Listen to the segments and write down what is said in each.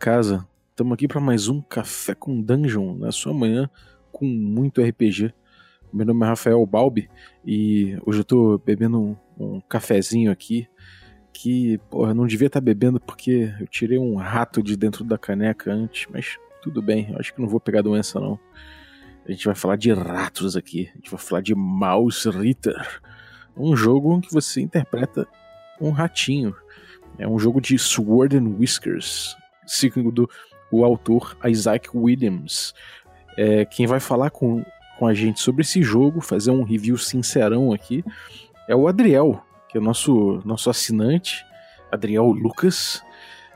Casa. Estamos aqui para mais um Café com Dungeon na sua manhã com muito RPG. Meu nome é Rafael Balbi e hoje eu tô bebendo um, um cafezinho aqui que, porra, não devia estar bebendo porque eu tirei um rato de dentro da caneca antes, mas tudo bem, acho que não vou pegar doença não. A gente vai falar de ratos aqui, a gente vai falar de Mouse Ritter, um jogo em que você interpreta um ratinho. É um jogo de Sword and Whiskers, segundo o autor Isaac Williams. É, quem vai falar com, com a gente sobre esse jogo, fazer um review sincerão aqui, é o Adriel, que é o nosso, nosso assinante, Adriel Lucas.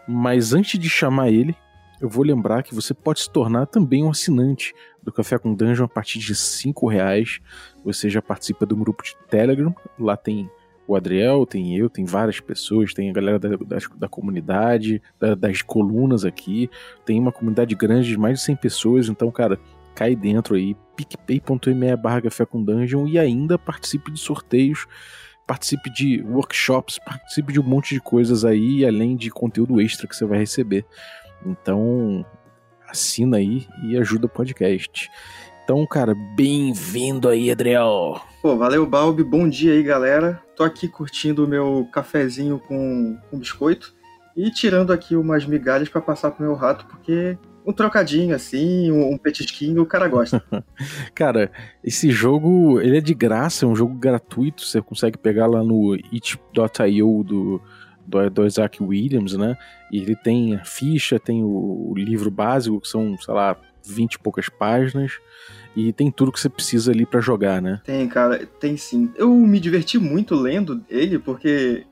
Mas antes de chamar ele, eu vou lembrar que você pode se tornar também um assinante do Café com Dungeon a partir de cinco reais. Você já participa do grupo de Telegram, lá tem o Adriel, tem eu, tem várias pessoas, tem a galera da, da, da comunidade, da, das colunas aqui, tem uma comunidade grande de mais de 100 pessoas, então, cara, cai dentro aí, picpay.me barra café com dungeon e ainda participe de sorteios, participe de workshops, participe de um monte de coisas aí, além de conteúdo extra que você vai receber. Então, assina aí e ajuda o podcast. Então, cara, bem-vindo aí, Adriel. Pô, valeu, Balbi. Bom dia aí, galera. Tô aqui curtindo o meu cafezinho com, com biscoito e tirando aqui umas migalhas para passar pro meu rato, porque um trocadinho assim, um, um petisquinho, o cara gosta. cara, esse jogo, ele é de graça, é um jogo gratuito, você consegue pegar lá no it.io do, do, do Isaac Williams, né? E ele tem a ficha, tem o, o livro básico, que são, sei lá, 20 e poucas páginas. E tem tudo que você precisa ali para jogar, né? Tem, cara, tem sim. Eu me diverti muito lendo ele, porque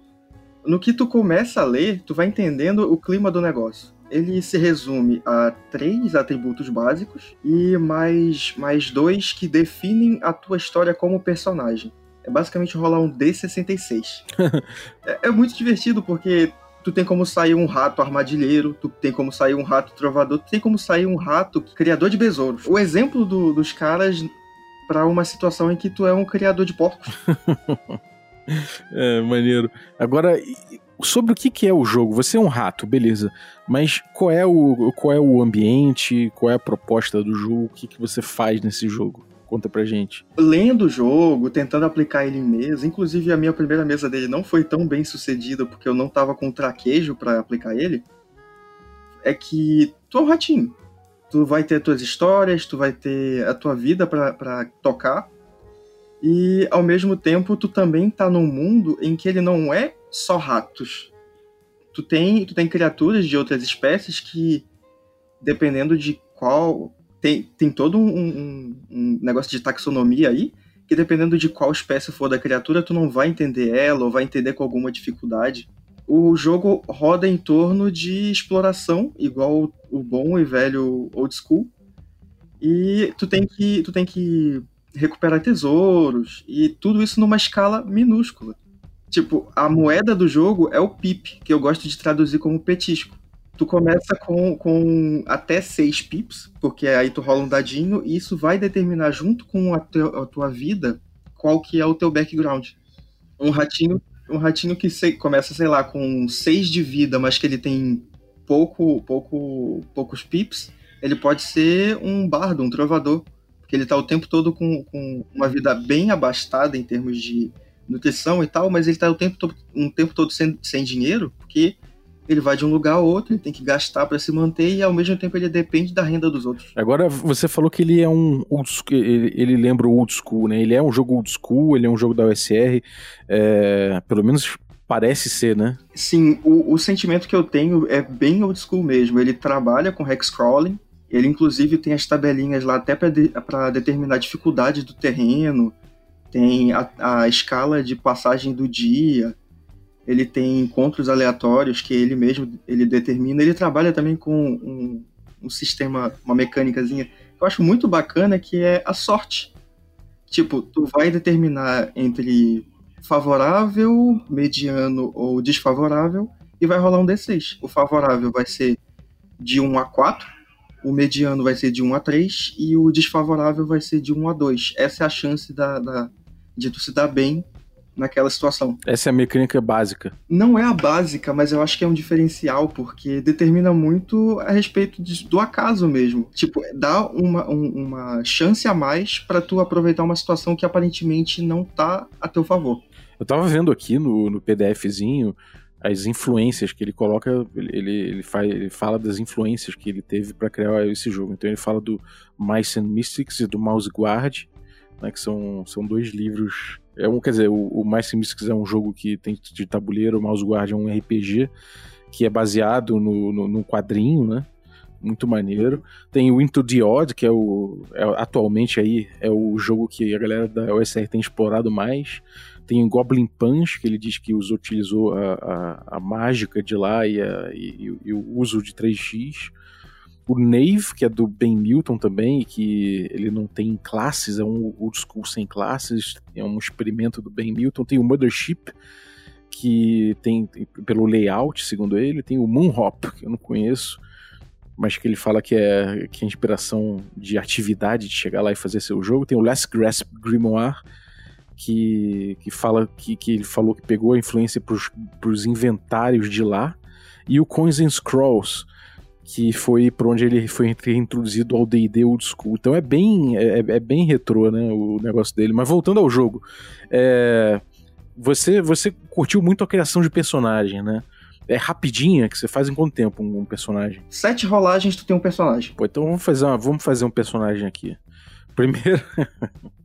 no que tu começa a ler, tu vai entendendo o clima do negócio. Ele se resume a três atributos básicos e mais, mais dois que definem a tua história como personagem. É basicamente rolar um D66. é, é muito divertido porque tu tem como sair um rato armadilheiro, tu tem como sair um rato trovador, tu tem como sair um rato criador de besouros. O exemplo do, dos caras para uma situação em que tu é um criador de porcos. é, maneiro. Agora, sobre o que, que é o jogo? Você é um rato, beleza. Mas qual é o, qual é o ambiente, qual é a proposta do jogo, o que, que você faz nesse jogo? Conta pra gente. Lendo o jogo, tentando aplicar ele em mesa, inclusive a minha primeira mesa dele não foi tão bem sucedida porque eu não tava com traquejo para aplicar ele. É que tu é um ratinho. Tu vai ter as tuas histórias, tu vai ter a tua vida para tocar. E ao mesmo tempo tu também tá num mundo em que ele não é só ratos. Tu tem, tu tem criaturas de outras espécies que, dependendo de qual tem, tem todo um, um, um, negócio de taxonomia aí, que dependendo de qual espécie for da criatura, tu não vai entender ela ou vai entender com alguma dificuldade. O jogo roda em torno de exploração, igual o bom e velho old school. E tu tem que, tu tem que recuperar tesouros e tudo isso numa escala minúscula. Tipo, a moeda do jogo é o pip, que eu gosto de traduzir como petisco. Tu começa com, com até seis pips, porque aí tu rola um dadinho e isso vai determinar junto com a, a tua vida qual que é o teu background. Um ratinho, um ratinho que sei, começa, sei lá, com seis de vida, mas que ele tem pouco, pouco, poucos pips, ele pode ser um bardo, um trovador, porque ele tá o tempo todo com, com uma vida bem abastada em termos de nutrição e tal, mas ele tá o tempo todo, um tempo todo sem, sem dinheiro, porque ele vai de um lugar a outro, ele tem que gastar para se manter e ao mesmo tempo ele depende da renda dos outros. Agora você falou que ele é um old school, ele, ele lembra o old school, né? Ele é um jogo old school, ele é um jogo da USR, é, pelo menos parece ser, né? Sim, o, o sentimento que eu tenho é bem old school mesmo. Ele trabalha com hex crawling, ele inclusive tem as tabelinhas lá até para de, determinar a dificuldade do terreno, tem a, a escala de passagem do dia ele tem encontros aleatórios que ele mesmo ele determina. Ele trabalha também com um, um sistema, uma mecânicazinha que eu acho muito bacana, que é a sorte. Tipo, tu vai determinar entre favorável, mediano ou desfavorável e vai rolar um D6. O favorável vai ser de 1 a 4, o mediano vai ser de 1 a 3 e o desfavorável vai ser de 1 a 2. Essa é a chance da, da de tu se dar bem naquela situação. Essa é a mecânica básica. Não é a básica, mas eu acho que é um diferencial, porque determina muito a respeito de, do acaso mesmo. Tipo, dá uma, um, uma chance a mais para tu aproveitar uma situação que aparentemente não tá a teu favor. Eu tava vendo aqui no, no PDFzinho as influências que ele coloca, ele, ele, faz, ele fala das influências que ele teve para criar esse jogo. Então ele fala do Mice and Mystics e do Mouse Guard, né, que são, são dois livros. É um, quer dizer, o, o and Mystics é um jogo que tem de tabuleiro, o Mouse Guard é um RPG que é baseado no, no, no quadrinho, né? Muito maneiro. Tem o Into the Odd, que é o. É, atualmente aí é o jogo que a galera da OSR tem explorado mais. Tem o Goblin Punch, que ele diz que os utilizou a, a, a mágica de lá e, a, e, e, o uso de 3x. O Nave, que é do Ben Milton também, que ele não tem classes, é um old school sem classes, é um experimento do Ben Milton. Tem o Mothership, que tem, pelo layout, segundo ele, tem o Moonhop, que eu não conheço, mas que ele fala que é, que é inspiração de atividade, de chegar lá e fazer seu jogo. Tem o Last Grasp Grimoire, que, que fala que, que ele falou que pegou a influência para os inventários de lá, e o Coins and Scrolls, que foi por onde ele foi reintroduzido ao D&D Old School. Então é bem, é, é, bem retrô, né, o negócio dele. Mas voltando ao jogo, é, você, você curtiu muito a criação de personagem, né? É rapidinha que você faz em quanto tempo um, um personagem? Sete rolagens tu tem um personagem. Pô, então vamos fazer, uma, vamos fazer um personagem aqui. Primeiro...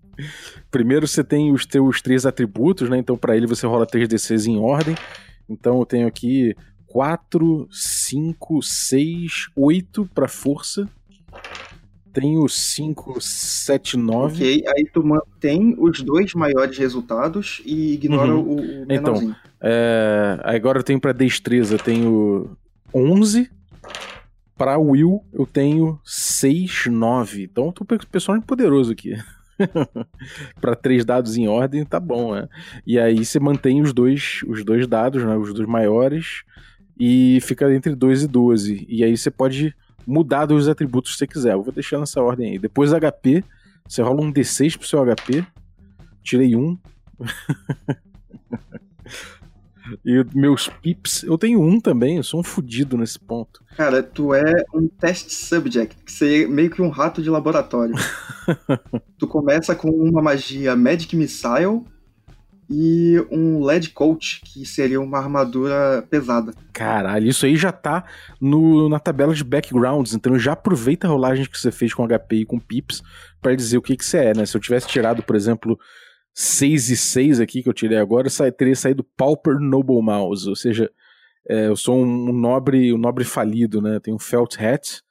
Primeiro você tem os teus três atributos, né? Então para ele você rola 3d6 em ordem. Então eu tenho aqui 4, 5, 6, 8 para força. Tenho 5, 7, 9. Ok, aí tu mantém os dois maiores resultados e ignora uhum. o, o Então, é, agora eu tenho para destreza, eu tenho 11. Para Will, eu tenho 6, 9. Então eu tô com personagem poderoso aqui. para três dados em ordem, tá bom, né? E aí você mantém os dois, os dois dados, né? Os dois maiores, e fica entre 2 e 12. E aí você pode mudar dos atributos que você quiser. Eu vou deixar nessa ordem aí. Depois HP, você rola um D6 pro seu HP. Tirei um. E meus pips, eu tenho um também, eu sou um fudido nesse ponto. Cara, tu é um test subject, que você é meio que um rato de laboratório. tu começa com uma magia Magic Missile e um LED Coat, que seria uma armadura pesada. Caralho, isso aí já tá no, na tabela de backgrounds, então já aproveita a rolagem que você fez com HP e com pips para dizer o que que você é, né? Se eu tivesse tirado, por exemplo, 6 e 6 aqui que eu tirei agora, sa teria saído Pauper Noble Mouse, ou seja, é, eu sou um, nobre um nobre falido, né? Tenho um felt hat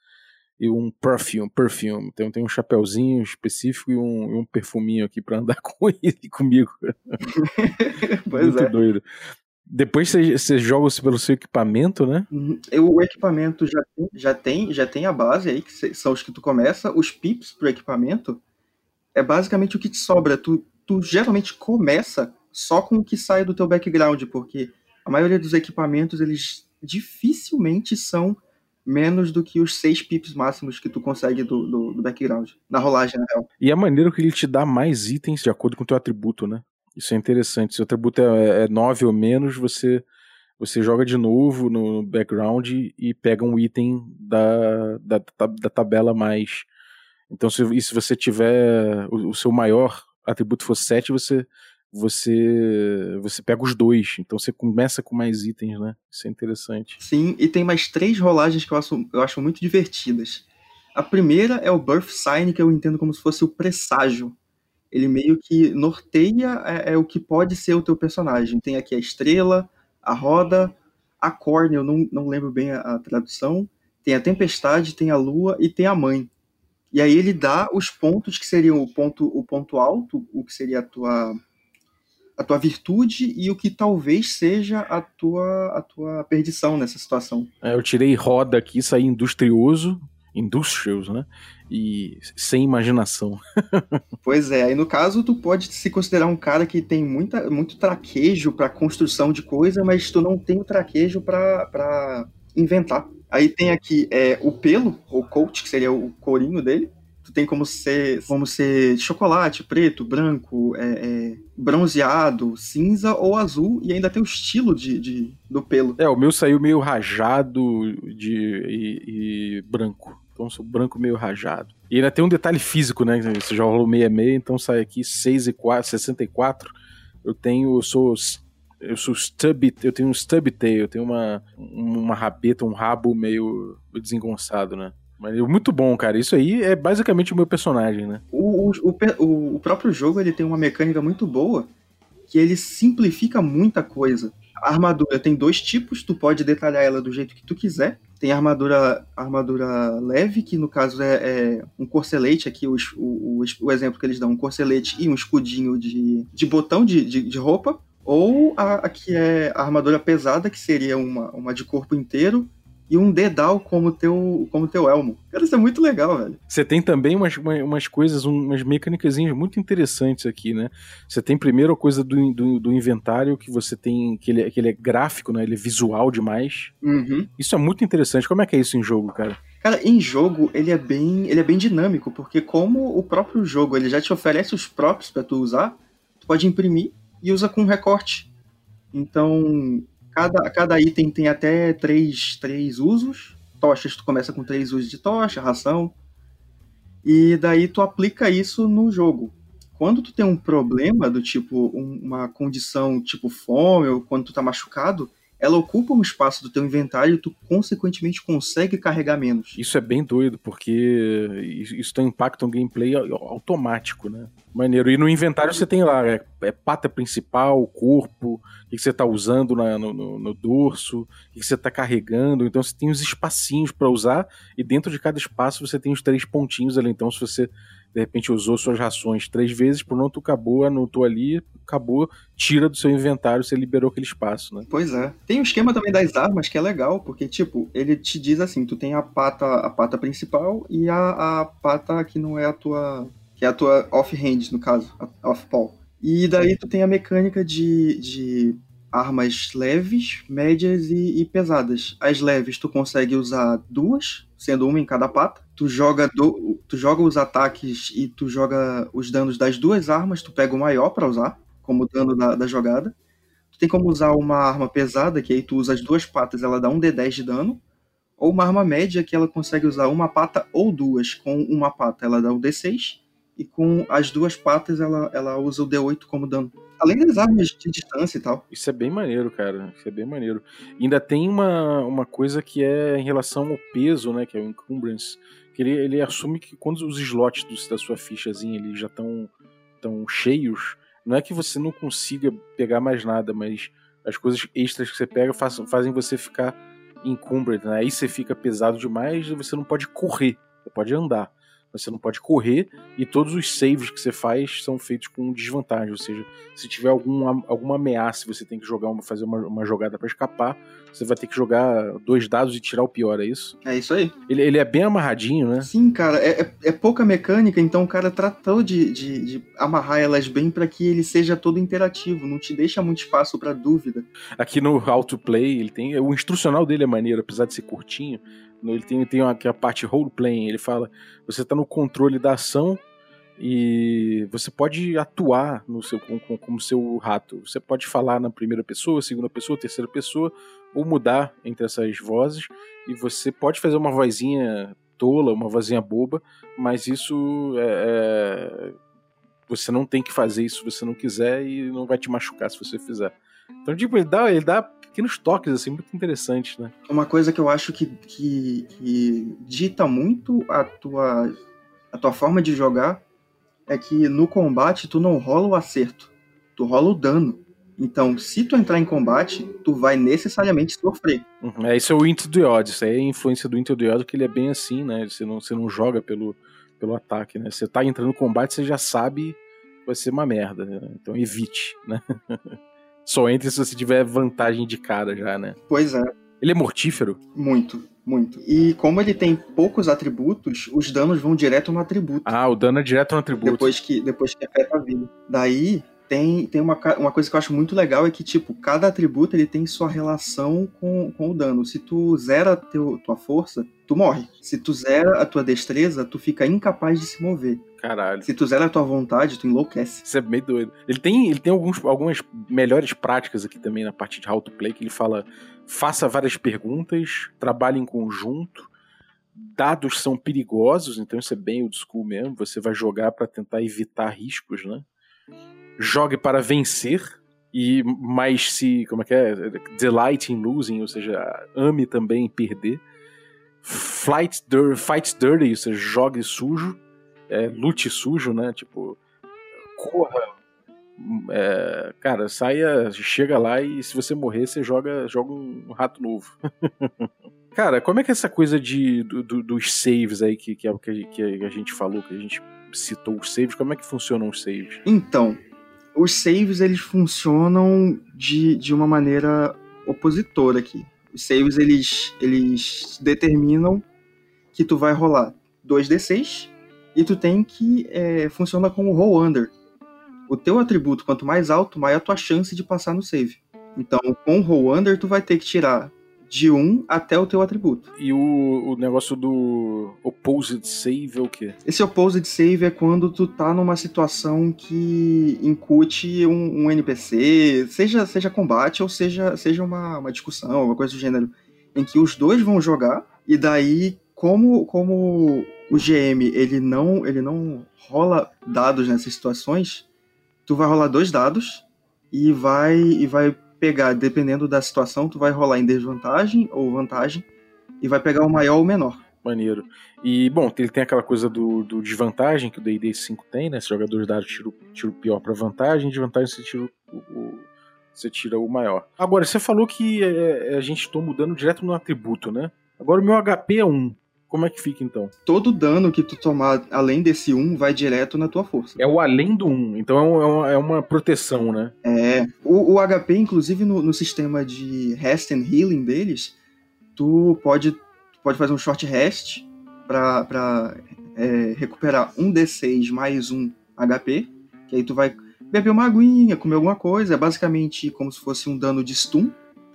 e um perfume, perfume. Então tem um chapéuzinho específico e um, um perfuminho aqui para andar com ele comigo. pois Muito é. doido. Depois você joga pelo seu equipamento, né? Uhum. O equipamento já tem, já tem, já tem a base aí, que são os que tu começa. Os pips pro equipamento é basicamente o que te sobra. Tu tu geralmente começa só com o que sai do teu background, porque a maioria dos equipamentos, eles dificilmente são menos do que os seis pips máximos que tu consegue do, do, do background, na rolagem, na real. E a maneira que ele te dá mais itens de acordo com o teu atributo, né? Isso é interessante. Se o atributo é, é 9 ou menos, você você joga de novo no background e pega um item da, da, da tabela mais. Então, se, e se você tiver o, o seu maior atributo for 7, você você você pega os dois. Então você começa com mais itens, né? Isso é interessante. Sim, e tem mais três rolagens que eu acho, eu acho muito divertidas. A primeira é o Birth Sign, que eu entendo como se fosse o presságio. Ele meio que norteia é, é o que pode ser o teu personagem. Tem aqui a estrela, a roda, a corne, eu não, não lembro bem a, a tradução. Tem a tempestade, tem a lua e tem a mãe. E aí ele dá os pontos que seriam o ponto, o ponto alto, o que seria a tua a tua virtude e o que talvez seja a tua a tua perdição nessa situação. É, eu tirei roda aqui, saí industrioso, industrials, né? E sem imaginação. pois é, aí no caso tu pode se considerar um cara que tem muita, muito traquejo para construção de coisa, mas tu não tem o traquejo para inventar. Aí tem aqui é, o pelo, ou coat, que seria o corinho dele. Tu tem como ser, como ser chocolate, preto, branco, é, é, bronzeado, cinza ou azul, e ainda tem o estilo de, de do pelo. É, o meu saiu meio rajado de, e, e branco. Então, sou branco meio rajado. E ainda tem um detalhe físico, né? Você já rolou 66, então sai aqui 6 e 4, 64. Eu tenho, eu sou eu sou stubby, eu tenho um stubby tail, eu tenho uma, uma rabeta, um rabo meio desengonçado, né? Mas é muito bom, cara. Isso aí é basicamente o meu personagem, né? O, o, o, o próprio jogo ele tem uma mecânica muito boa que ele simplifica muita coisa. A armadura tem dois tipos, tu pode detalhar ela do jeito que tu quiser. Tem armadura, armadura leve, que no caso é, é um corcelete, aqui o, o, o, exemplo que eles dão, um corcelete e um escudinho de, de botão de, de, de roupa. Ou a, a, que é a armadura pesada, que seria uma, uma de corpo inteiro, e um dedal como teu, como teu elmo. Cara, isso é muito legal, velho. Você tem também umas, umas coisas, umas mecânicas muito interessantes aqui, né? Você tem primeiro a coisa do, do, do, inventário, que você tem, que ele, que ele é gráfico, né? Ele é visual demais. Uhum. Isso é muito interessante. Como é que é isso em jogo, cara? Cara, em jogo ele é bem, ele é bem dinâmico, porque como o próprio jogo ele já te oferece os próprios para tu usar, tu pode imprimir e usa com recorte. Então, Cada, cada item tem até três, três usos. Tochas, tu começa com três usos de tocha, ração. E daí tu aplica isso no jogo. Quando tu tem um problema do tipo uma condição tipo fome ou quando tu tá machucado, ela ocupa um espaço do teu inventário e tu consequentemente consegue carregar menos. Isso é bem doido, porque isso tem impacto no gameplay automático, né? Maneiro. E no inventário você tem lá, é, é pata principal, corpo, o que, você tá usando na, no, no, no, dorso, o que, você tá carregando. Então você tem os espacinhos para usar, e dentro de cada espaço você tem os três pontinhos ali. Então, se você de repente usou suas rações três vezes, pronto, acabou, anotou ali, acabou, tira do seu inventário, você liberou aquele espaço, né? Pois é. Tem um esquema também das armas que é legal, porque, tipo, ele te diz assim, tu tem a pata, a pata principal e a, a pata que não é a tua. que é a tua off-hand, no caso, off-paw. E daí tu tem a mecânica de, de armas leves, médias e, e, pesadas. As leves tu consegue usar duas, sendo uma em cada pata. Tu joga, do, tu joga os ataques e tu joga os danos das duas armas, tu pega o maior para usar, como dano da, da jogada. Tu tem como usar uma arma pesada, que aí tu usa as duas patas, ela dá um D10 de dano. Ou uma arma média, que ela consegue usar uma pata ou duas. Com uma pata ela dá o D6, e com as duas patas ela, ela usa o D8 como dano. Além das armas de distância e tal. Isso é bem maneiro, cara. Isso é bem maneiro. Ainda tem uma, uma coisa que é em relação ao peso, né? Que é o encumbrance. Que ele, ele assume que quando os slots do, da sua fichazinha ali já estão tão cheios, não é que você não consiga pegar mais nada, mas as coisas extras que você pega faz, fazem você ficar encumbered, né? Aí você fica pesado demais e você não pode correr, você pode andar você não pode correr e todos os saves que você faz são feitos com desvantagem, ou seja, se tiver algum, alguma ameaça você tem que jogar uma, fazer uma, uma jogada para escapar, você vai ter que jogar dois dados e tirar o pior, é isso? É isso aí. Ele, ele é bem amarradinho, né? Sim, cara, é, é, é pouca mecânica, então o cara tratou de, de, de amarrar elas bem para que ele seja todo interativo, não te deixa muito espaço para dúvida. Aqui no How to Play, ele tem. O instrucional dele é maneiro, apesar de ser curtinho ele tem, tem a parte role-playing, ele fala, você está no controle da ação e você pode atuar no seu como seu rato. Você pode falar na primeira pessoa, segunda pessoa, terceira pessoa, ou mudar entre essas vozes, e você pode fazer uma vozinha tola, uma vozinha boba, mas isso é, é, você não tem que fazer isso se você não quiser e não vai te machucar se você fizer. Então, tipo, ele dá, ele dá pequenos toques, assim, muito interessantes, né? Uma coisa que eu acho que, que, que dita muito a tua, a tua forma de jogar é que no combate tu não rola o acerto, tu rola o dano. Então, se tu entrar em combate, tu vai necessariamente sofrer. Uhum, é, isso é o Into the Odd, isso aí é a influência do Into the Odd, que ele é bem assim, né? Você não, você não joga pelo, pelo ataque, né? Você tá entrando no combate, você já sabe que vai ser uma merda, né? Então evite, né? Só entre se você tiver vantagem de cara já, né? Pois é. Ele é mortífero? Muito, muito. E como ele tem poucos atributos, os danos vão direto no atributo. Ah, o dano é direto no atributo. Depois que, depois que afeta a vida. Daí, tem, tem uma, uma coisa que eu acho muito legal é que, tipo, cada atributo ele tem sua relação com, com o dano. Se tu zera teu, tua força, tu morre. Se tu zera a tua destreza, tu fica incapaz de se mover. Caralho. Se tu zera a tua vontade, tu enlouquece. Isso é meio doido. Ele tem, ele tem alguns, algumas melhores práticas aqui também na parte de how to play, que ele fala: faça várias perguntas, trabalhe em conjunto, dados são perigosos, então isso é bem old school mesmo. Você vai jogar para tentar evitar riscos, né? Jogue para vencer. E mais se, como é que é? Delight in losing, ou seja, ame também perder. Flight, dir- fight dirty, ou seja, jogue sujo. É, lute sujo, né? Tipo, corra. é, cara, saia, chega lá e se você morrer, você joga, joga um rato novo. cara, como é que é essa coisa de, do- do- dos saves aí que, que, a- que que a gente falou, que a gente citou os saves, como é que funcionam os saves? Então, os saves eles funcionam de, de uma maneira opositora aqui. Os saves eles, eles determinam que tu vai rolar 2d6 e tu tem que é, funciona como roll under. O teu atributo quanto mais alto, maior a tua chance de passar no save. Então, com o roll under tu vai ter que tirar de 1 até o teu atributo. E o, o negócio do opposed save é o quê? Esse opposed save é quando tu tá numa situação que incute um, um NPC, seja, seja combate ou seja, seja uma, uma discussão, alguma coisa do gênero, em que os dois vão jogar, e daí, como, como o GM ele não, ele não rola dados nessas situações, tu vai rolar dois dados e vai, e vai pegar, dependendo da situação, tu vai rolar em desvantagem ou vantagem, e vai pegar o maior ou o menor. Maneiro. E, bom, ele tem aquela coisa do, do desvantagem que o D&D 5 tem, né? Se o jogador de dados tira, o- tira o pior pra vantagem, de vantagem você tira o, o- você tira o maior. Agora, você falou que é, a gente tô mudando direto no atributo, né? Agora o meu HP é 1. Como é que fica então? todo dano que tu tomar além desse 1 vai direto na tua força. É o além do 1, então é, um- é uma, é uma proteção, né? É. O, o HP, inclusive, no, no sistema de rest and healing deles, tu pode, tu pode fazer um short rest pra, pra é, recuperar um D6 mais um HP, que aí tu vai beber uma aguinha, comer alguma coisa, é basicamente como se fosse um dano de stun,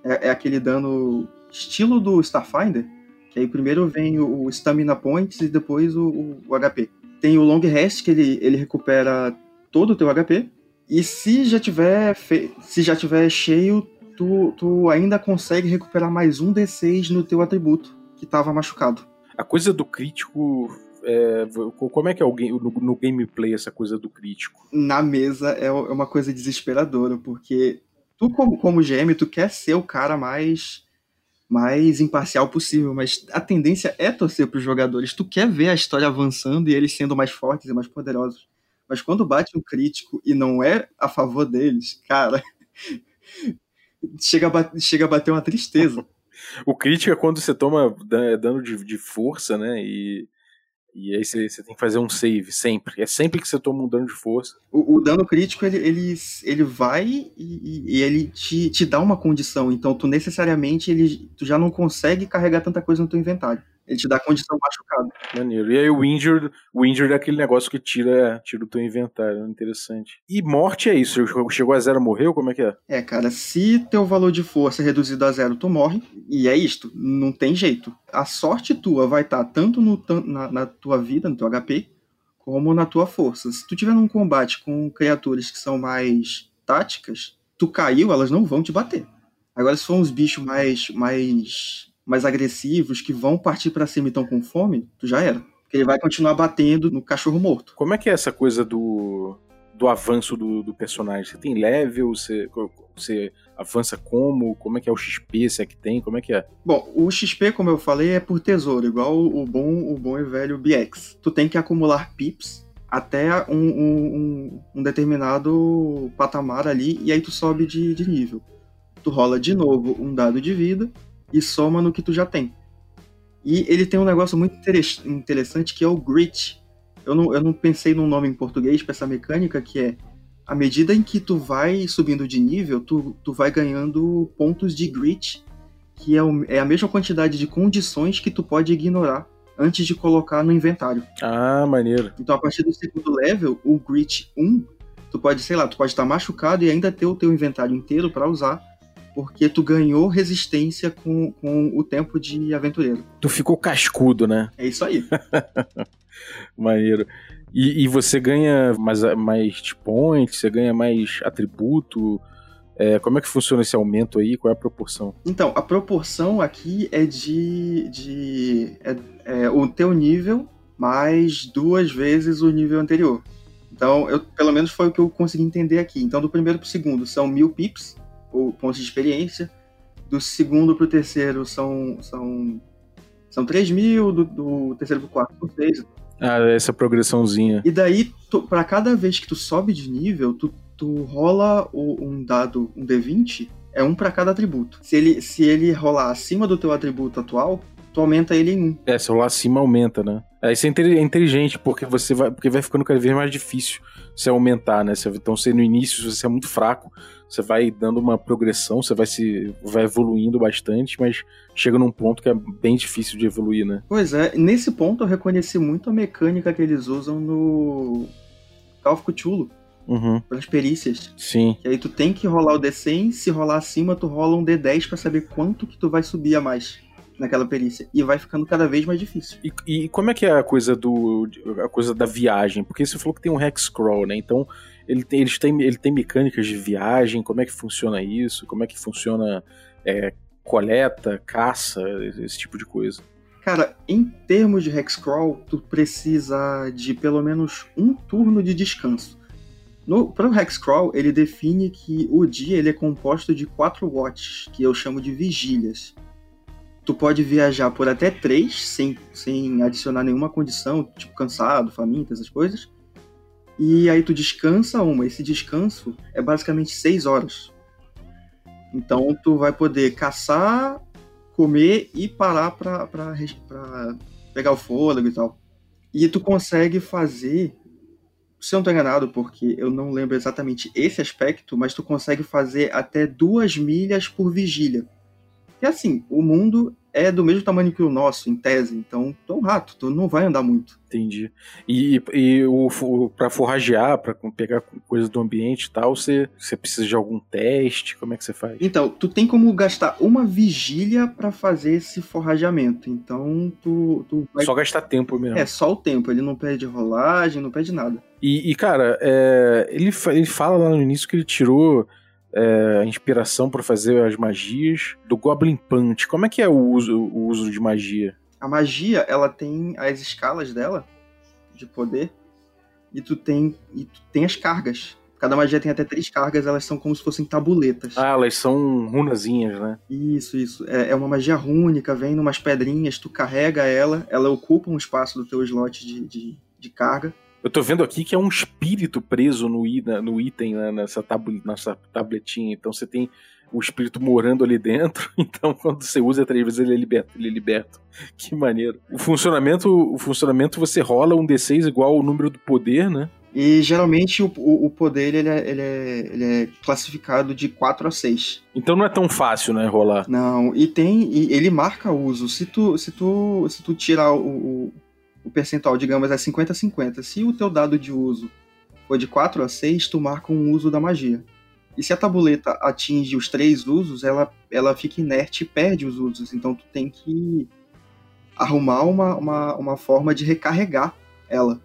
é, é aquele dano estilo do Starfinder, que aí primeiro vem o, Stamina Points e depois o, o- HP. Tem o Long Rest, que ele, ele recupera todo o teu HP, e se já tiver, se já tiver cheio, tu, tu ainda consegue recuperar mais um D6 no teu atributo que tava machucado. A coisa do crítico. é, como é que é o game- no, no gameplay essa coisa do crítico? Na mesa é é uma coisa desesperadora, porque tu, como, como GM, tu quer ser o cara mais mais imparcial possível, mas a tendência é torcer pros jogadores. Tu quer ver a história avançando e eles sendo mais fortes e mais poderosos. Mas quando bate um crítico e não é a favor deles, cara, chega a, ba- chega a bater uma tristeza. O crítico é quando você toma da- dano de, de força, né? E, e aí você, tem que fazer um save, sempre. É sempre que você toma um dano de força. O, o dano crítico, ele, ele, ele vai e, e- e ele te, te dá uma condição. Então, tu necessariamente, ele, tu já não consegue carregar tanta coisa no teu inventário. Ele te dá condição machucado. Maneiro. E aí o injured, o injured é aquele negócio que tira, tira o teu inventário. Interessante. E morte é isso. Chegou a zero, morreu? Como é que é? É, cara, se teu valor de força é reduzido a zero, tu morre. E é isto. Não tem jeito. A sorte tua vai estar tanto no, na, na tua vida, no teu HP, como na tua força. Se tu tiver num combate com criaturas que são mais táticas, tu caiu, elas não vão te bater. Agora, se for uns bichos mais, mais, mais agressivos, que vão partir pra cima e estão com fome, tu já era. Porque ele vai continuar batendo no cachorro morto. Como é que é essa coisa do, do avanço do, do personagem? Você tem level? Você, você avança como? Como é que é o XP? Se é que tem? Como é que é? Bom, o XP, como eu falei, é por tesouro, igual o bom, o bom e velho BX. Tu tem que acumular pips até um, um- um- um determinado patamar ali, e aí tu sobe de, de nível. Tu rola de novo um dado de vida e soma no que tu já tem. E ele tem um negócio muito interes- interessante que é o Grit. Eu não, eu não pensei num nome em português para essa mecânica, que é à medida em que tu vai subindo de nível, tu, tu vai ganhando pontos de Grit que é, o- é a mesma quantidade de condições que tu pode ignorar antes de colocar no inventário. Ah, maneiro. Então, a partir do segundo level, o Grit 1 Tu pode, sei lá, tu pode estar machucado e ainda ter o teu inventário inteiro pra usar, porque tu ganhou resistência com, com o tempo de aventureiro. Tu ficou cascudo, né? É isso aí. Maneiro. E, e você ganha mais, mais points, você ganha mais atributo. É, como é que funciona esse aumento aí? Qual é a proporção? Então, a proporção aqui é de. de é, é o teu nível mais duas vezes o nível anterior. Então, eu, pelo menos foi o que eu consegui entender aqui. Então, do primeiro pro segundo são mil pips, ou pontos de experiência. Do segundo pro terceiro são, são, são 3 mil, do, do terceiro pro quarto são 6. Ah, essa progressãozinha. E daí, pra cada vez que tu sobe de nível, tu, tu rola o, um dado, um D20, é um para cada atributo. Se ele, se ele rolar acima do teu atributo atual, tu aumenta ele em um. É, se rolar acima, aumenta, né? É, isso é é inteligente, porque você vai, porque vai ficando cada vez mais difícil você aumentar, né? Você- Então, você no início, se você é muito fraco, você vai dando uma progressão, você vai se vai evoluindo bastante, mas chega num ponto que é bem difícil de evoluir, né? Pois é, nesse ponto eu reconheci muito a mecânica que eles usam no Call of Cthulhu, Uhum, para as perícias. sim. Que aí tu tem que rolar o D100, se rolar acima, tu rola um D10 pra saber quanto que tu vai subir a mais naquela perícia. E vai ficando cada vez mais difícil. E, e como é que é a coisa do a coisa da viagem? Porque você falou que tem um hexcrawl, né? Então ele tem, eles têm, ele tem mecânicas de viagem. Como é que funciona isso? Como é que funciona é, coleta, caça, esse tipo de coisa? Cara, em termos de Hexcrawl, tu precisa de pelo menos um turno de descanso. No, para o Hexcrawl, ele define que o dia ele é composto de quatro watts, que eu chamo de vigílias. Tu pode viajar por até três, sem, sem adicionar nenhuma condição, tipo cansado, faminto, essas coisas. E aí tu descansa uma. Esse descanso é basicamente seis horas. Então tu vai poder caçar, comer e parar pra, pra, pra pegar o fôlego e tal. E tu consegue fazer, se eu não tô enganado, porque eu não lembro exatamente esse aspecto, mas tu consegue fazer até duas milhas por vigília. E assim, o mundo é do mesmo tamanho que o nosso, em tese, então tu é um rato, tu não vai andar muito. Entendi. E, e o, o para forragear, para pegar coisas do ambiente e tal, você, você precisa de algum teste? Como é que você faz? Então, tu tem como gastar uma vigília pra fazer esse forrageamento. Então, tu, tu vai. Só gastar tempo mesmo. É só o tempo, ele não perde rolagem, não perde nada. E, e, cara, é, ele, ele fala lá no início que ele tirou é, a inspiração pra fazer as magias do Goblin Punch. Como é que é o uso, o uso de magia? A magia, ela tem as escalas dela de poder e tu tem e tu tem as cargas. Cada magia tem até três cargas, elas são como se fossem tabuletas. Ah, elas são runazinhas, né? Isso, isso. É, é uma magia rúnica, vem numas pedrinhas, tu carrega ela, ela ocupa um espaço do teu slot de, de, de carga. Eu tô vendo aqui que é um espírito preso no, no item, né, nessa, tabu, nessa tabletinha. Então você tem o espírito morando ali dentro. Então quando você usa três vezes ele é liberto. Ele é liberto. Que maneiro. O funcionamento, o funcionamento você rola um D6 igual ao número do poder, né? E geralmente o, o, o poder ele é, ele, é, ele é classificado de 4 a 6. Então não é tão fácil, né, rolar. Não, e tem. E ele marca uso. Se tu, se tu, se tu tirar o, o percentual, digamos, é 50-50. Se o teu dado de uso for de 4 a 6, tu marca um uso da magia. E se a tabuleta atinge os três usos, ela, ela fica inerte e perde os usos. Então tu tem que arrumar uma, uma, uma forma de recarregar ela.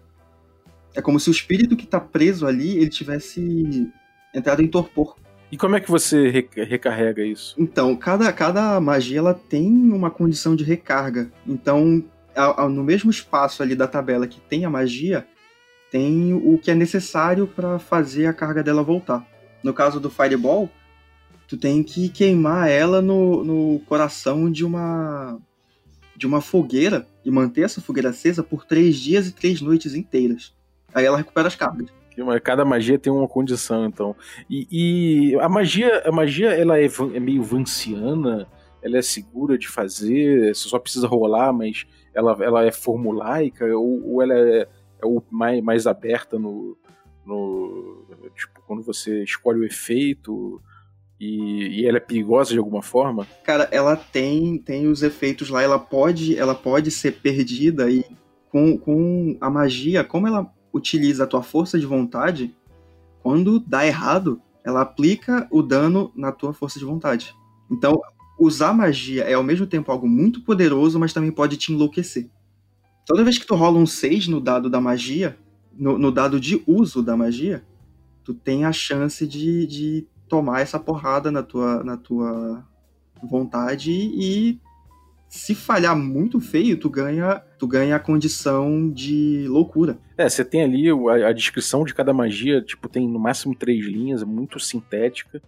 É como se o espírito que tá preso ali, ele tivesse entrado em torpor. E como é que você re- recarrega isso? Então, cada, cada magia ela tem uma condição de recarga. Então, no mesmo espaço ali da tabela que tem a magia, tem o que é necessário para fazer a carga dela voltar. No caso do Fireball, tu tem que queimar ela no, no coração de uma de uma fogueira e manter essa fogueira acesa por três dias e três noites inteiras. Aí ela recupera as cargas. Cada magia tem uma condição, então. E, e a magia, a magia ela é, é meio vanciana, ela é segura de fazer, você só precisa rolar, mas ela, ela é formulaica, ou, ou ela é, é o mais, mais aberta no, no. Tipo, quando você escolhe o efeito e, e ela é perigosa de alguma forma. Cara, ela tem tem os efeitos lá, ela pode ela pode ser perdida e com, com a magia, como ela utiliza a tua força de vontade, Quando dá errado, ela aplica o dano na tua força de vontade. Então, usar magia é ao mesmo tempo algo muito poderoso, mas também pode te enlouquecer. Toda vez que tu rola um 6 no dado da magia, no, no dado de uso da magia, tu tem a chance de, de tomar essa porrada na tua, na tua vontade e se falhar muito feio, tu ganha, tu ganha a condição de loucura. É, você tem ali a, a, descrição de cada magia, tipo, tem no máximo três linhas, é muito sintética,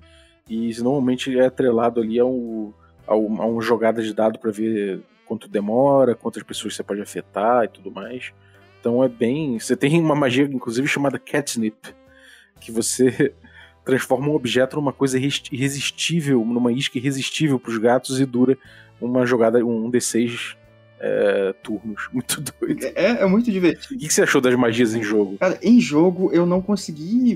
e normalmente é atrelado ali a, a, um, uma jogada de dado para ver quanto demora, quantas pessoas você pode afetar e tudo mais. Então é bem. Você tem uma magia, inclusive, chamada Catnip, que você transforma um objeto numa coisa irresistível, numa isca irresistível para os gatos e dura uma jogada, um D6 é, turnos. Muito doido. É, é muito divertido. O que você achou das magias em jogo? Cara, em jogo eu não consegui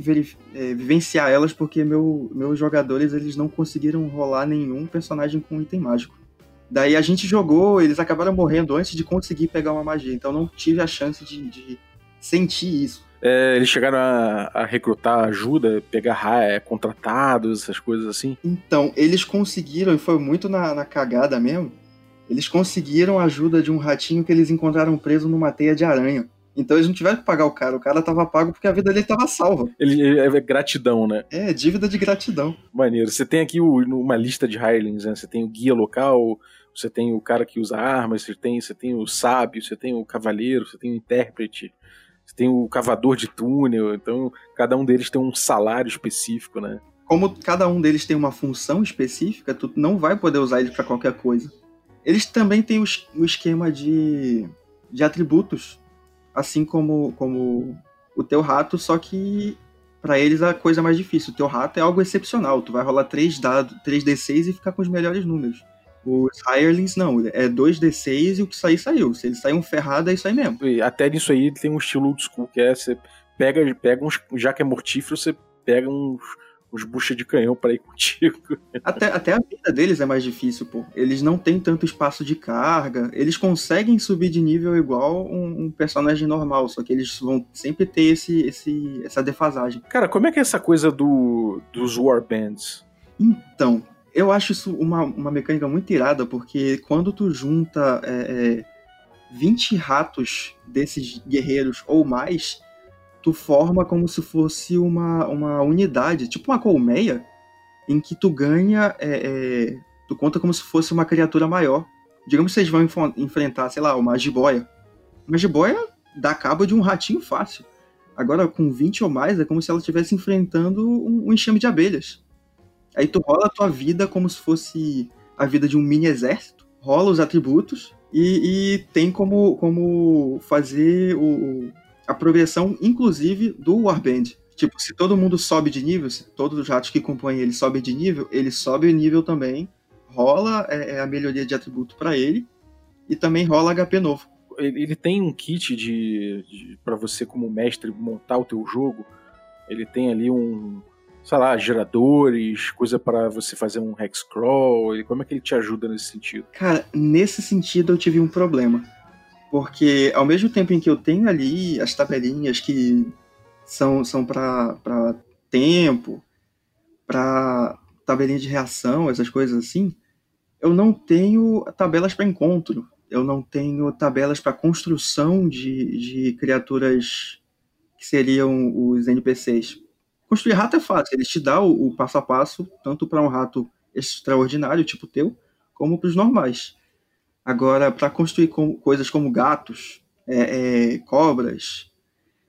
é, vivenciar elas porque meu, meus jogadores eles não conseguiram rolar nenhum personagem com item mágico. Daí a gente jogou, eles acabaram morrendo antes de conseguir pegar uma magia, então não tive a chance de, de sentir isso. É, eles chegaram a, a, recrutar ajuda, pegar é, contratados, essas coisas assim? Então, eles conseguiram, e foi muito na, na cagada mesmo, eles conseguiram a ajuda de um ratinho que eles encontraram preso numa teia de aranha. Então eles não tiveram que pagar o cara, o cara tava pago porque a vida dele tava salva. Ele é gratidão, né? É, dívida de gratidão. Maneiro. Você tem aqui o, uma lista de hirelings, né? Você tem o guia local, você tem o cara que usa armas, você tem, você tem o sábio, você tem o cavaleiro, você tem o intérprete, você tem o cavador de túnel, então cada um deles tem um salário específico, né? Como cada um deles tem uma função específica, tu não vai poder usar ele para qualquer coisa. Eles também têm o, esquema de, de atributos, assim como, como o teu rato, só que para eles a coisa é mais difícil. O teu rato é algo excepcional, tu vai rolar 3 dados, 3d6 e ficar com os melhores números. Os Hirelings, não, é 2D6 e o que sair, saiu. Se ele sair um ferrado, é isso aí mesmo. E até nisso aí tem um estilo old school, que é você pega, pega uns. Já que é mortífero, você pega uns, uns bucha de canhão para ir contigo. Até, até a vida deles é mais difícil, pô. Eles não têm tanto espaço de carga. Eles conseguem subir de nível igual um, um personagem normal, só que eles vão sempre ter esse, esse, essa defasagem. Cara, como é que é essa coisa do, dos warbands? Então, eu acho isso uma, uma mecânica muito irada, porque quando tu junta é, é, 20 ratos desses guerreiros ou mais, tu forma como se fosse uma, uma unidade, tipo uma colmeia, em que tu ganha. É, é, tu conta como se fosse uma criatura maior. Digamos que vocês vão enf enfrentar, sei lá, uma jiboia. Uma jiboia dá cabo de um ratinho fácil. Agora, com 20 ou mais, é como se ela estivesse enfrentando um, um enxame de abelhas. Aí tu rola a tua vida como se fosse a vida de um mini exército, rola os atributos e, e tem como, como fazer o, a progressão, inclusive, do Warband. Tipo, se todo mundo sobe de nível, se todos os ratos que compõem ele sobem de nível, ele sobe o nível também, rola é, é a melhoria de atributo para ele e também rola HP novo. Ele tem um kit de, de para você como mestre montar o teu jogo. Ele tem ali um, sei lá, geradores, coisa para você fazer um hex crawl? Como é que ele te ajuda nesse sentido? Cara, nesse sentido eu tive um problema. Porque ao mesmo tempo em que eu tenho ali as tabelinhas que são, são para tempo, para tabelinha de reação, essas coisas assim, eu não tenho tabelas para encontro. Eu não tenho tabelas para construção de, de criaturas que seriam os NPCs. Construir rato é fácil, ele te dá o, o passo a passo, tanto para um rato extraordinário, tipo teu, como para os normais. Agora, para construir com, coisas como gatos, é, é, cobras,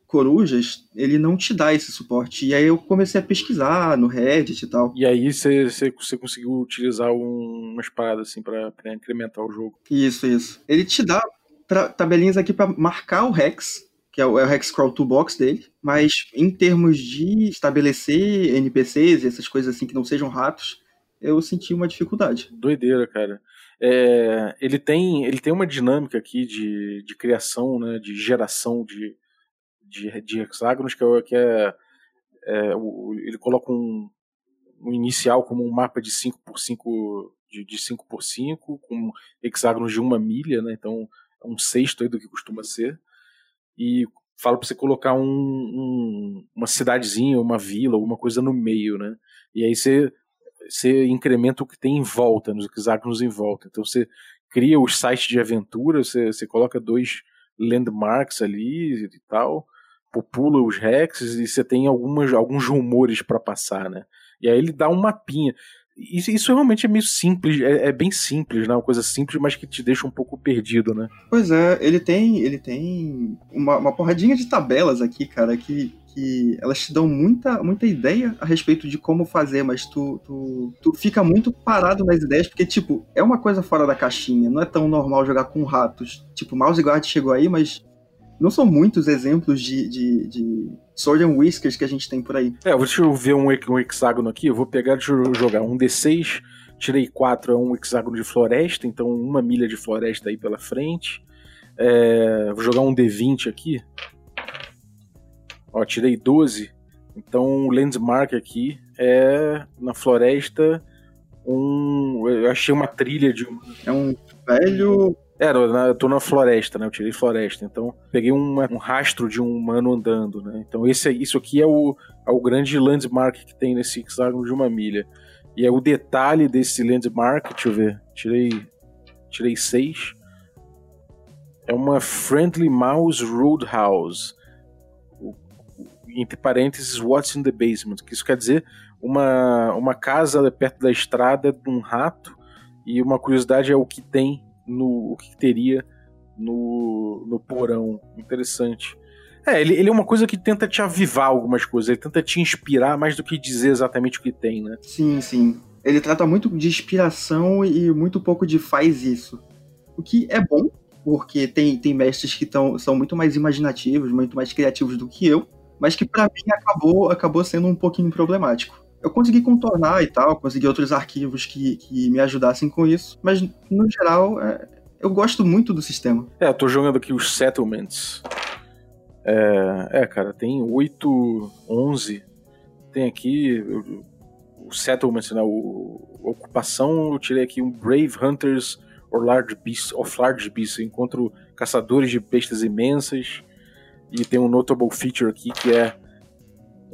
corujas, ele não te dá esse suporte. E aí eu comecei a pesquisar no Reddit e tal. E aí você conseguiu utilizar um, umas paradas assim para incrementar o jogo. Isso, isso. Ele te dá pra, tabelinhas aqui para marcar o Rex, que é o, é o Hexcrawl Toolbox dele, mas em termos de estabelecer NPCs e essas coisas assim que não sejam ratos, eu senti uma dificuldade. Doideira, cara. É, ele, tem, ele tem uma dinâmica aqui de, de criação, né, de geração de, de, de hexágonos, que é, que é, é o, ele coloca um, um inicial como um mapa de 5x5 de, de 5x5, com hexágonos de uma milha, né, então é um sexto do que costuma ser. E fala pra você colocar um, um, uma cidadezinha, uma vila, alguma coisa no meio, né? E aí você, você incrementa o que tem em volta, nos hexágonos em volta. Então você cria os sites de aventura, você, você coloca dois landmarks ali e tal, popula os hexes e você tem algumas, alguns rumores para passar, né? E aí ele dá um mapinha. Isso, isso realmente é meio simples, é, é, bem simples, né? Uma coisa simples, mas que te deixa um pouco perdido, né? Pois é, ele tem, ele tem uma, uma porradinha de tabelas aqui, cara, que, que elas te dão muita, muita ideia a respeito de como fazer, mas tu, tu, tu fica muito parado nas ideias, porque, tipo, é uma coisa fora da caixinha, não é tão normal jogar com ratos. Tipo, Mouse Guard chegou aí, mas não são muitos exemplos de, de, de Sword and Whiskers que a gente tem por aí. É, deixa eu ver um, um hexágono aqui, eu vou pegar, deixa eu jogar um D6, tirei 4, é um hexágono de floresta, então uma milha de floresta aí pela frente. É, vou jogar um D20 aqui. Ó, tirei 12, então o landmark aqui é na floresta um. Eu achei uma trilha de. É um velho é, eu tô na floresta, né? Eu tirei floresta. Então, peguei uma, um rastro de um humano andando, né? Então, esse, isso aqui é o, é o grande landmark que tem nesse hexágono de uma milha. E é o detalhe desse landmark, deixa eu ver, tirei, tirei seis. É uma Friendly Mouse Roadhouse. Entre parênteses, What's in the Basement. Que isso quer dizer uma, uma casa perto da estrada de um rato. E uma curiosidade é o que tem no o que teria no, no porão. Interessante. É, ele, ele é uma coisa que tenta te avivar algumas coisas, ele tenta te inspirar mais do que dizer exatamente o que tem, né? Sim, sim. Ele trata muito de inspiração e muito pouco de faz isso. O que é bom, porque tem, tem mestres que tão, são muito mais imaginativos, muito mais criativos do que eu, mas que para mim acabou, acabou sendo um pouquinho problemático. Eu consegui contornar e tal, consegui outros arquivos que, que me ajudassem com isso, mas no geral é, eu gosto muito do sistema. É, eu tô jogando aqui os settlements. É, é cara, tem 8, 11. Tem aqui o, o settlements, né, o, ocupação, eu tirei aqui um Brave Hunters or Large Beasts, of Large Beasts. Eu encontro caçadores de bestas imensas. E tem um notable feature aqui que é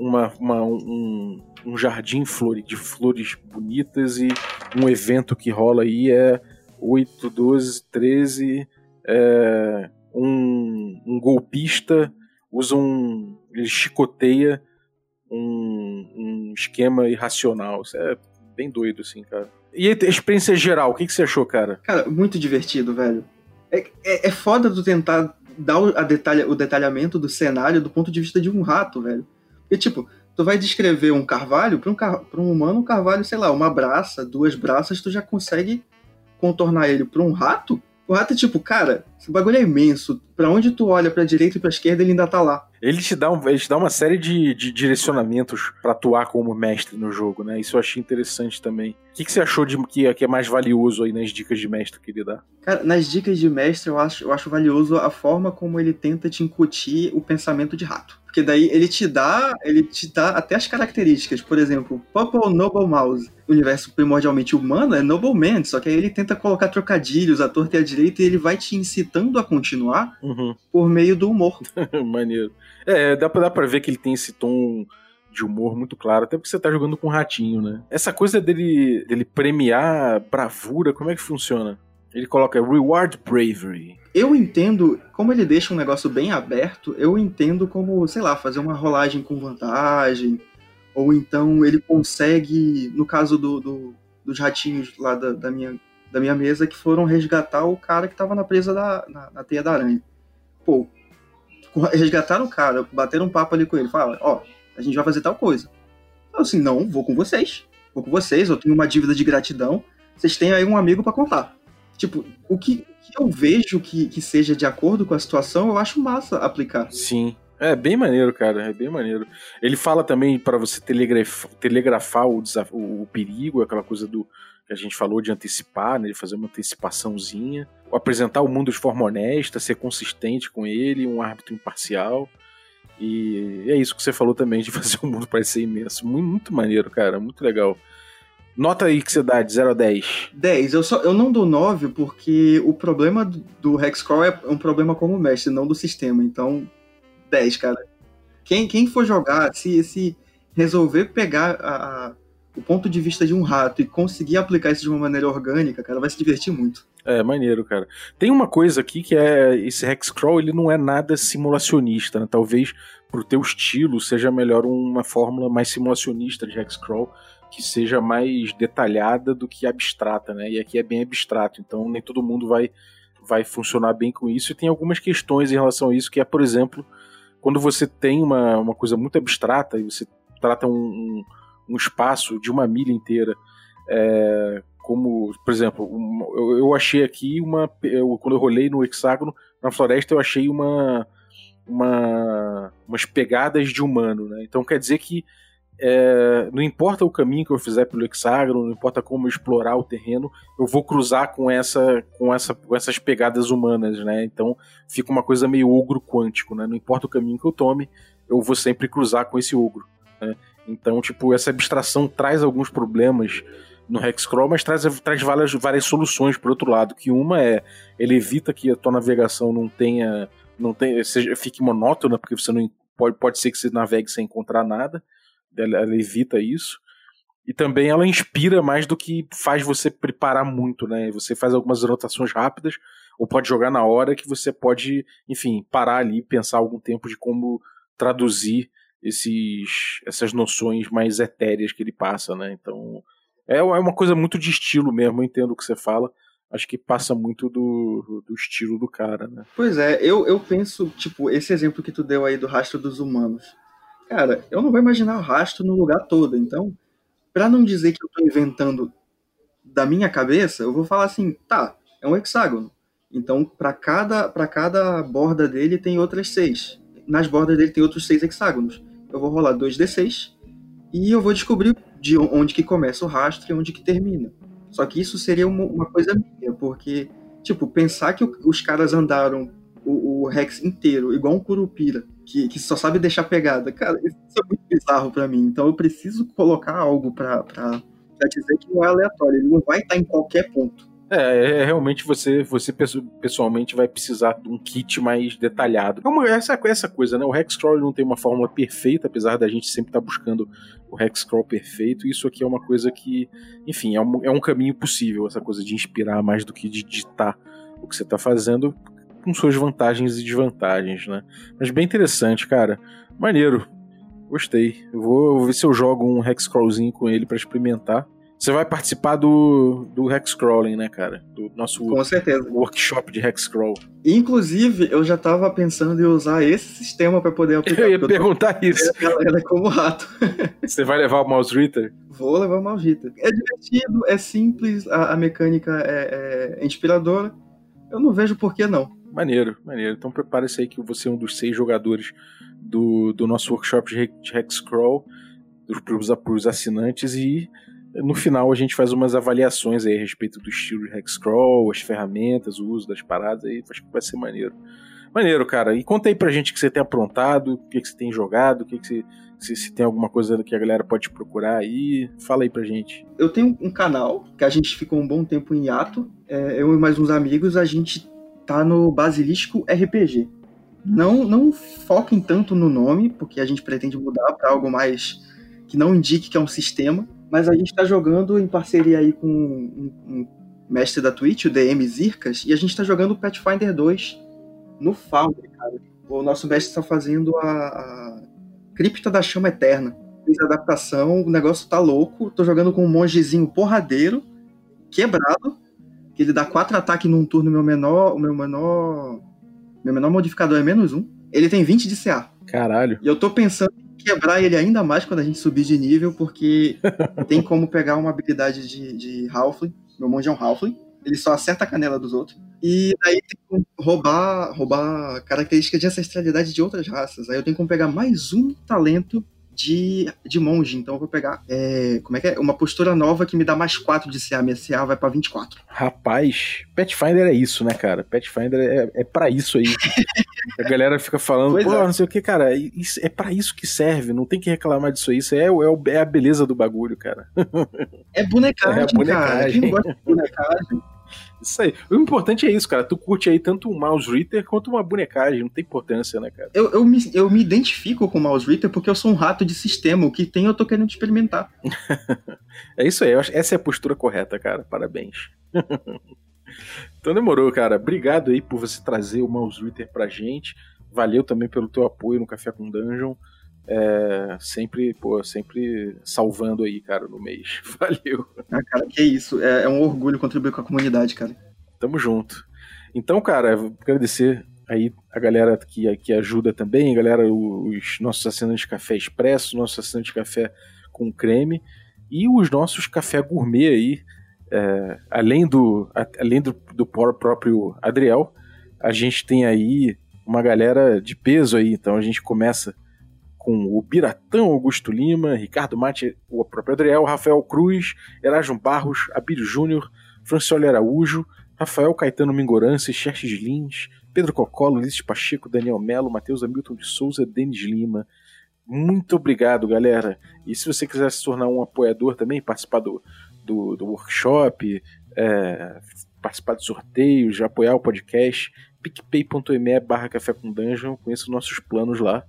uma, uma um, um jardim de flores bonitas e um evento que rola aí é 8, 12, 13. É, um, um golpista usa um. ele chicoteia um, um esquema irracional. Isso é bem doido, assim, cara. E a experiência geral, o que, que você achou, cara? Cara, muito divertido, velho. É, é, é foda tu tentar dar detalha, o detalhamento do cenário do ponto de vista de um rato, velho. Porque, tipo, tu vai descrever um carvalho, para um, car um humano, um carvalho, sei lá, uma braça, duas braças, tu já consegue contornar ele. Para um rato, o rato é tipo, cara, esse bagulho é imenso. Para onde tu olha, pra direita e pra esquerda, ele ainda tá lá. Ele te dá, um, ele te dá uma série de, de direcionamentos para atuar como mestre no jogo, né? Isso eu achei interessante também. O que, que você achou de que, que é mais valioso aí nas dicas de mestre que ele dá? Cara, nas dicas de mestre, eu acho, eu acho valioso a forma como ele tenta te incutir o pensamento de rato. Porque daí ele te dá, ele te dá até as características. Por exemplo, Purple Noble Mouse. O universo primordialmente humano é Noble Man, só que aí ele tenta colocar trocadilhos à torta e à direita e ele vai te incitando a continuar uhum. por meio do humor. Maneiro. É, dá pra, dá pra ver que ele tem esse tom de humor muito claro, até porque você tá jogando com um ratinho, né? Essa coisa dele, dele premiar bravura, como é que funciona? Ele coloca Reward Bravery eu entendo, como ele deixa um negócio bem aberto, eu entendo como, sei lá, fazer uma rolagem com vantagem, ou então ele consegue, no caso do, do dos ratinhos lá da, da, minha, da minha mesa, que foram resgatar o cara que tava na presa da, na, na teia da aranha. Pô, resgataram o cara, bateram um papo ali com ele, fala, ó, a gente vai fazer tal coisa. Eu assim, não, vou com vocês. Vou com vocês, eu tenho uma dívida de gratidão. Vocês têm aí um amigo para contar. Tipo, o que, que eu vejo que, que seja de acordo com a situação, eu acho massa aplicar. Sim. É bem maneiro, cara. É bem maneiro. Ele fala também para você telegrafar, telegrafar o, o, perigo, aquela coisa do que a gente falou de antecipar, né? De fazer uma antecipaçãozinha. Apresentar o mundo de forma honesta, ser consistente com ele, um árbitro imparcial. E é isso que você falou também, de fazer o mundo parecer imenso. Muito, muito maneiro, cara. Muito legal. Nota aí que você dá, de 0 a 10. 10. Eu, só, eu não dou 9 porque o problema do Hexcrawl é um problema como mestre, não do sistema. Então, 10, cara. Quem, quem for jogar, se, se resolver pegar a, a, o ponto de vista de um rato e conseguir aplicar isso de uma maneira orgânica, cara, vai se divertir muito. É, maneiro, cara. Tem uma coisa aqui que é esse Hexcrawl, ele não é nada simulacionista, né? Talvez pro teu estilo seja melhor uma fórmula mais simulacionista de Hexcrawl, que seja mais detalhada do que abstrata, né? E aqui é bem abstrato, então nem todo mundo vai vai funcionar bem com isso. E tem algumas questões em relação a isso, que é, por exemplo, quando você tem uma, uma coisa muito abstrata e você trata um, um, um espaço de uma milha inteira é, como, por exemplo, eu, eu, achei aqui uma. Eu, quando eu rolei no hexágono, na floresta, eu achei uma, uma umas pegadas de humano, né? Então quer dizer que é, não importa o caminho que eu fizer pelo hexágono, não importa como eu explorar o terreno, eu vou cruzar com essa com essa com essas pegadas humanas, né? Então fica uma coisa meio ogro quântico, né? Não importa o caminho que eu tome, eu vou sempre cruzar com esse ogro. Né? Então, tipo, essa abstração traz alguns problemas no Hexcrawl, mas traz, traz várias, várias soluções por outro lado. Que uma é ele evita que a tua navegação não tenha. não tenha seja, fique monótona, porque você não pode, pode ser que você navegue sem encontrar nada. Ela, ela evita isso. E também ela inspira mais do que faz você preparar muito, né? Você faz algumas anotações rápidas, ou pode jogar na hora que você pode, enfim, parar ali pensar algum tempo de como traduzir esses, essas noções mais etéreas que ele passa, né? Então, é, é uma coisa muito de estilo mesmo, eu entendo o que você fala. Acho que passa muito do, do estilo do cara, né? Pois é, eu, eu penso, tipo, esse exemplo que tu deu aí do rastro dos humanos. Cara, eu não vou imaginar o rastro no lugar todo, então, para não dizer que eu tô inventando da minha cabeça, eu vou falar assim, tá, é um hexágono. Então, para cada, cada borda dele tem outras seis. Nas bordas dele tem outros seis hexágonos. Eu vou rolar 2d6 e eu vou descobrir de onde que começa o rastro e onde que termina. Só que isso seria uma, uma coisa minha, porque, tipo, pensar que os caras andaram o, o, Rex inteiro, igual um Curupira, que, que só sabe deixar pegada, cara, isso é muito bizarro para mim. Então eu preciso colocar algo pra, pra dizer que não é aleatório, ele não vai estar em qualquer ponto. É, é, realmente você, você pessoalmente vai precisar de um kit mais detalhado. É essa, essa coisa, né? O Hexcrawl não tem uma fórmula perfeita, apesar da gente sempre estar tá buscando o Hexcrawl perfeito. Isso aqui é uma coisa que, enfim, é um, é um caminho possível, essa coisa de inspirar mais do que de ditar o que você está fazendo, com suas vantagens e desvantagens, né? Mas bem interessante, cara. Maneiro. Gostei. Eu vou ver se eu jogo um Hexcrawlzinho com ele para experimentar. Você vai participar do, do Hexcrawling, né, cara? Do nosso Com certeza. workshop de Hexcrawl. Inclusive, eu já tava pensando em usar esse sistema para poder aplicar. Eu ia perguntar isso. Ela é como rato. Você vai levar o mouse Ritter? Vou levar o mouse Ritter. É divertido, é simples, a, a mecânica é, é, inspiradora. Eu não vejo por que não. Maneiro, maneiro. Então prepare-se aí que você é um dos seis jogadores do, do nosso workshop de Hexcrawl, para os assinantes, e no final a gente faz umas avaliações aí a respeito do estilo de Hexcrawl, as ferramentas, o uso das paradas aí, acho que vai ser maneiro. Maneiro, cara. E conta aí pra gente o que você tem aprontado, o que, que você tem jogado, o que, que você, se, se, tem alguma coisa que a galera pode procurar aí. Fala aí pra gente. Eu tenho um canal que a gente ficou um bom tempo em hiato. É, eu e mais uns amigos, a gente tá no Basilisco RPG. Não, não foquem tanto no nome, porque a gente pretende mudar para algo mais que não indique que é um sistema mas a gente está jogando em parceria aí com um, um, mestre da Twitch, o DM Zirkas, e a gente está jogando o Pathfinder 2 no Foundry, cara. O nosso mestre está fazendo a, a Cripta da Chama Eterna. Fez a adaptação, o negócio tá louco. Tô jogando com um mongezinho porradeiro, quebrado, que ele dá quatro ataques num turno, meu menor, o meu menor, meu menor modificador é menos um. Ele tem 20 de CA. Caralho. E eu tô pensando quebrar ele ainda mais quando a gente subir de nível, porque tem como pegar uma habilidade de, de Halfling. Meu monge é um Halfling. Ele só acerta a canela dos outros. E aí tem como roubar, roubar características de ancestralidade de outras raças. Aí eu tenho como pegar mais um talento de, de monge. Então eu vou pegar. É, como é que é? Uma postura nova que me dá mais 4 de CA. Minha CA vai pra 24. Rapaz, Pathfinder é isso, né, cara? Pathfinder é, é pra isso aí. a galera fica falando, pois pô, é. não sei o que, cara. Isso, é pra isso que serve. Não tem que reclamar disso aí. Isso é, é, é a beleza do bagulho, cara. É bonecagem, é bonecagem. cara. Quem gosta de bonecagem? Isso aí. O importante é isso, cara. Tu curte aí tanto um mouse reader quanto uma bonecagem. Não tem importância, né, cara? Eu, eu, me, eu me identifico com o mouse reader porque eu sou um rato de sistema. O que tem eu tô querendo experimentar. é isso aí. Essa é a postura correta, cara. Parabéns. então demorou, cara. Obrigado aí por você trazer o mouse reader pra gente. Valeu também pelo teu apoio no Café com Dungeon. É, sempre, pô, sempre salvando aí, cara, no mês. Valeu. Ah, cara, que isso. É, é, um orgulho contribuir com a comunidade, cara. Tamo junto. Então, cara, agradecer aí a galera que, que ajuda também, a galera, os nossos assinantes de café expresso, nossos assinantes de café com creme e os nossos café gourmet aí, é, além do além do, do próprio Adriel, a gente tem aí uma galera de peso aí, então a gente começa com o Biratão Augusto Lima, Ricardo Mate, o próprio Adriel, Rafael Cruz, Erasmo Barros, Abílio Júnior, Francioli Araújo, Rafael Caetano Mingorance, Xerxes Lins, Pedro Cocolo, Ulisses Pacheco, Daniel Melo, Matheus Hamilton de Souza, Denis Lima. Muito obrigado, galera. E se você quiser se tornar um apoiador também, participar do, do, do workshop, é, participar de sorteios, apoiar o podcast, picpay.me barra café com dungeon, conheça os nossos planos lá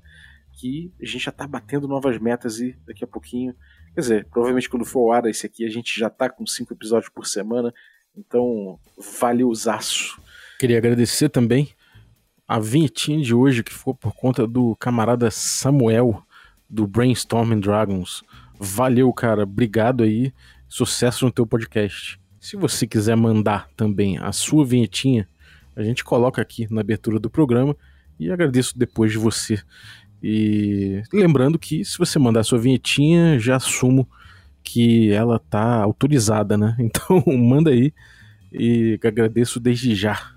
que a gente já tá batendo novas metas e daqui a pouquinho. Quer dizer, provavelmente quando for o ar esse aqui, a gente já tá com cinco episódios por semana. Então, valeuzaço. Queria agradecer também a vinhetinha de hoje, que foi por conta do camarada Samuel, do Brainstorming Dragons. Valeu, cara. Obrigado aí. Sucesso no teu podcast. Se você quiser mandar também a sua vinhetinha, a gente coloca aqui na abertura do programa e agradeço depois de você e lembrando que se você mandar sua vinhetinha, já assumo que ela tá autorizada, né? Então manda aí e agradeço desde já.